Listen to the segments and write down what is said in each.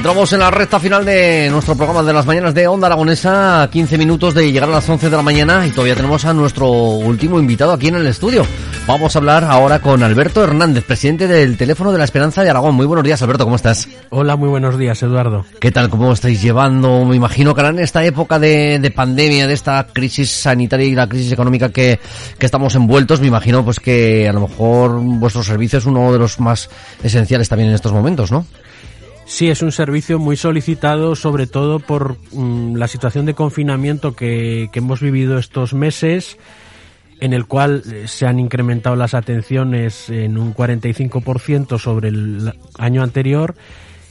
Entramos en la recta final de nuestro programa de las mañanas de Onda Aragonesa, 15 minutos de llegar a las 11 de la mañana y todavía tenemos a nuestro último invitado aquí en el estudio. Vamos a hablar ahora con Alberto Hernández, presidente del Teléfono de la Esperanza de Aragón. Muy buenos días, Alberto, ¿cómo estás? Hola, muy buenos días, Eduardo. ¿Qué tal? ¿Cómo estáis llevando? Me imagino que ahora en esta época de, de pandemia, de esta crisis sanitaria y la crisis económica que, que estamos envueltos, me imagino pues que a lo mejor vuestro servicio es uno de los más esenciales también en estos momentos, ¿no? Sí, es un servicio muy solicitado, sobre todo por mm, la situación de confinamiento que, que hemos vivido estos meses, en el cual eh, se han incrementado las atenciones en un 45% sobre el año anterior.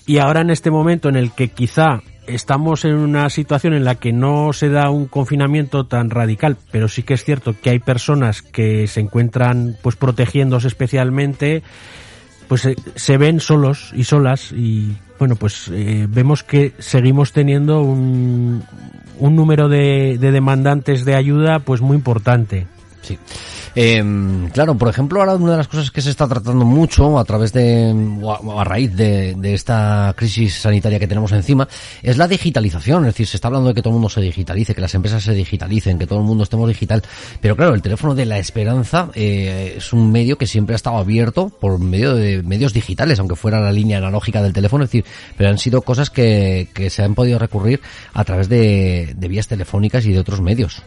Y ahora en este momento en el que quizá estamos en una situación en la que no se da un confinamiento tan radical, pero sí que es cierto que hay personas que se encuentran pues protegiéndose especialmente, pues eh, se ven solos y solas y bueno, pues eh, vemos que seguimos teniendo un, un número de, de demandantes de ayuda pues muy importante. Sí. Eh, claro, por ejemplo, ahora una de las cosas que se está tratando mucho a través de, o a, raíz de, de, esta crisis sanitaria que tenemos encima, es la digitalización. Es decir, se está hablando de que todo el mundo se digitalice, que las empresas se digitalicen, que todo el mundo estemos digital. Pero claro, el teléfono de la esperanza eh, es un medio que siempre ha estado abierto por medio de medios digitales, aunque fuera la línea analógica del teléfono. Es decir, pero han sido cosas que, que se han podido recurrir a través de, de vías telefónicas y de otros medios.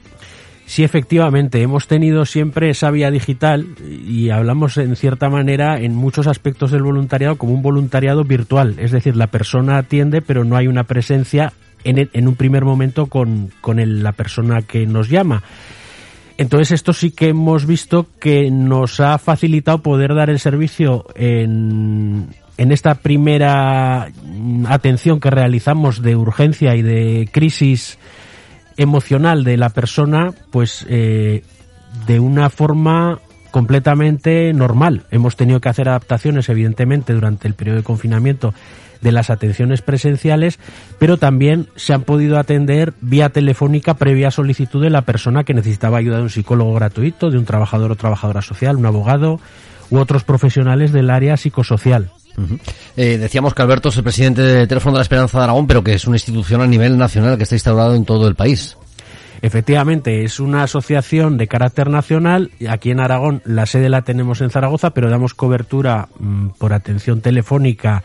Sí, efectivamente, hemos tenido siempre esa vía digital y hablamos en cierta manera en muchos aspectos del voluntariado como un voluntariado virtual, es decir, la persona atiende pero no hay una presencia en, en un primer momento con, con el, la persona que nos llama. Entonces esto sí que hemos visto que nos ha facilitado poder dar el servicio en, en esta primera atención que realizamos de urgencia y de crisis emocional de la persona, pues eh, de una forma completamente normal. Hemos tenido que hacer adaptaciones, evidentemente, durante el periodo de confinamiento de las atenciones presenciales, pero también se han podido atender vía telefónica previa solicitud de la persona que necesitaba ayuda de un psicólogo gratuito, de un trabajador o trabajadora social, un abogado u otros profesionales del área psicosocial. Eh, decíamos que Alberto es el presidente del Teléfono de la Esperanza de Aragón, pero que es una institución a nivel nacional que está instaurada en todo el país. Efectivamente, es una asociación de carácter nacional. Aquí en Aragón la sede la tenemos en Zaragoza, pero damos cobertura mmm, por atención telefónica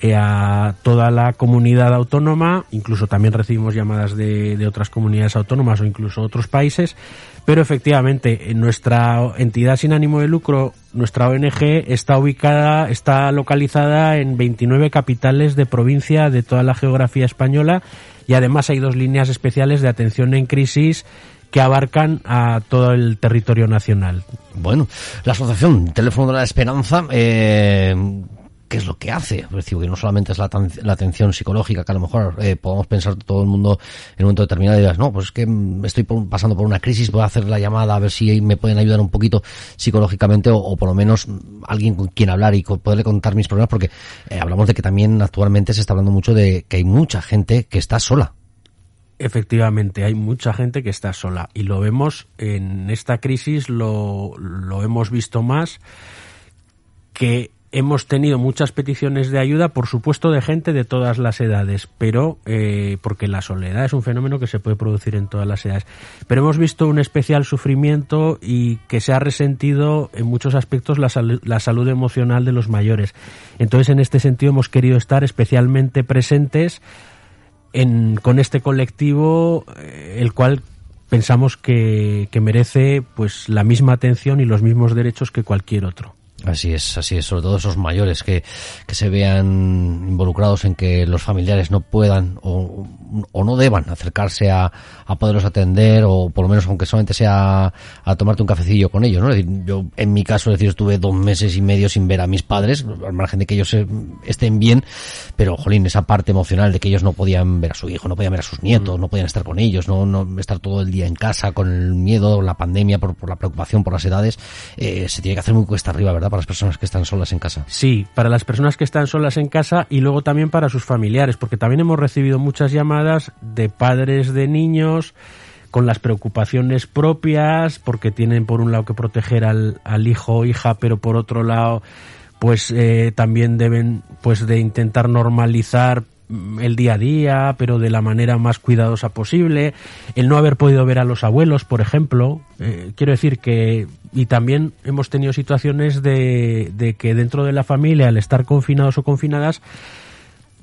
eh, a toda la comunidad autónoma. Incluso también recibimos llamadas de, de otras comunidades autónomas o incluso otros países. Pero efectivamente, nuestra entidad sin ánimo de lucro, nuestra ONG, está ubicada, está localizada en 29 capitales de provincia de toda la geografía española y además hay dos líneas especiales de atención en crisis que abarcan a todo el territorio nacional. Bueno, la asociación Teléfono de la Esperanza, eh, qué es lo que hace. Es decir, que no solamente es la, la atención psicológica, que a lo mejor eh, podemos pensar todo el mundo en un momento determinado y digas, no, pues es que estoy pasando por una crisis, voy a hacer la llamada a ver si me pueden ayudar un poquito psicológicamente o, o por lo menos alguien con quien hablar y poderle contar mis problemas, porque eh, hablamos de que también actualmente se está hablando mucho de que hay mucha gente que está sola. Efectivamente, hay mucha gente que está sola y lo vemos en esta crisis, lo, lo hemos visto más que hemos tenido muchas peticiones de ayuda, por supuesto, de gente de todas las edades, pero eh, porque la soledad es un fenómeno que se puede producir en todas las edades. Pero hemos visto un especial sufrimiento y que se ha resentido en muchos aspectos la, la salud emocional de los mayores. Entonces, en este sentido, hemos querido estar especialmente presentes en, con este colectivo, eh, el cual pensamos que, que merece pues la misma atención y los mismos derechos que cualquier otro. Así es, así es, sobre todo esos mayores que, que se vean involucrados en que los familiares no puedan o, o no deban acercarse a, a, poderlos atender o por lo menos aunque solamente sea a tomarte un cafecillo con ellos, ¿no? Es decir, yo en mi caso, es decir, estuve dos meses y medio sin ver a mis padres, al margen de que ellos estén bien, pero jolín, esa parte emocional de que ellos no podían ver a su hijo, no podían ver a sus nietos, no podían estar con ellos, no, no estar todo el día en casa con el miedo, la pandemia, por, por la preocupación por las edades, eh, se tiene que hacer muy cuesta arriba, ¿verdad? Para las personas que están solas en casa. Sí, para las personas que están solas en casa y luego también para sus familiares, porque también hemos recibido muchas llamadas de padres de niños con las preocupaciones propias, porque tienen por un lado que proteger al, al hijo o hija, pero por otro lado pues eh, también deben pues de intentar normalizar el día a día, pero de la manera más cuidadosa posible, el no haber podido ver a los abuelos, por ejemplo. Eh, quiero decir que, y también hemos tenido situaciones de, de que dentro de la familia, al estar confinados o confinadas,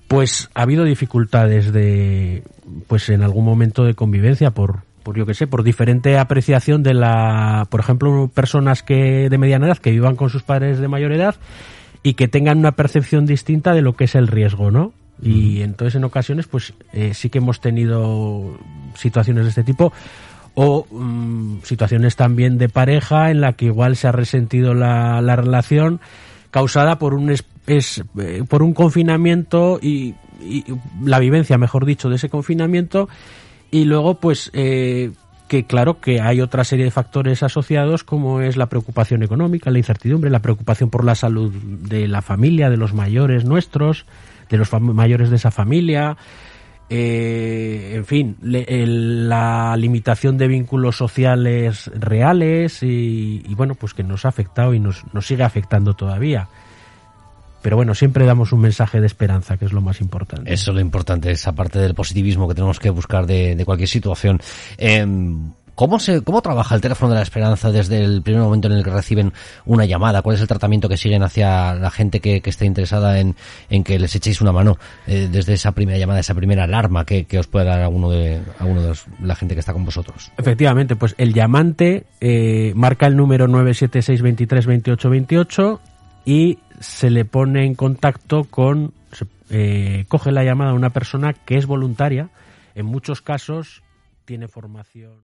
pues ha habido dificultades de, pues en algún momento de convivencia por, por yo que sé, por diferente apreciación de la, por ejemplo, personas que de mediana edad que vivan con sus padres de mayor edad y que tengan una percepción distinta de lo que es el riesgo, ¿no? Y entonces en ocasiones pues eh, sí que hemos tenido situaciones de este tipo o um, situaciones también de pareja en la que igual se ha resentido la, la relación causada por un es, eh, por un confinamiento y, y, la vivencia mejor dicho de ese confinamiento. Y luego pues eh, que claro que hay otra serie de factores asociados como es la preocupación económica, la incertidumbre, la preocupación por la salud de la familia, de los mayores nuestros, de los mayores de esa familia, eh, en fin, le, la limitación de vínculos sociales reales y, bueno, pues que nos ha afectado y nos, nos sigue afectando todavía. Pero bueno, siempre damos un mensaje de esperanza, que es lo más importante. Eso es lo importante, esa parte del positivismo que tenemos que buscar de, cualquier situación. Eh, ¿Cómo, se, ¿Cómo trabaja el teléfono de la esperanza desde el primer momento en el que reciben una llamada? ¿Cuál es el tratamiento que siguen hacia la gente que, que esté interesada en, en, que les echéis una mano eh, desde esa primera llamada, esa primera alarma que, que os puede dar alguno de, alguno de la gente que está con vosotros? Efectivamente, pues el llamante eh, marca el número 976232828 y se le pone en contacto con, eh, coge la llamada a una persona que es voluntaria, en muchos casos tiene formación.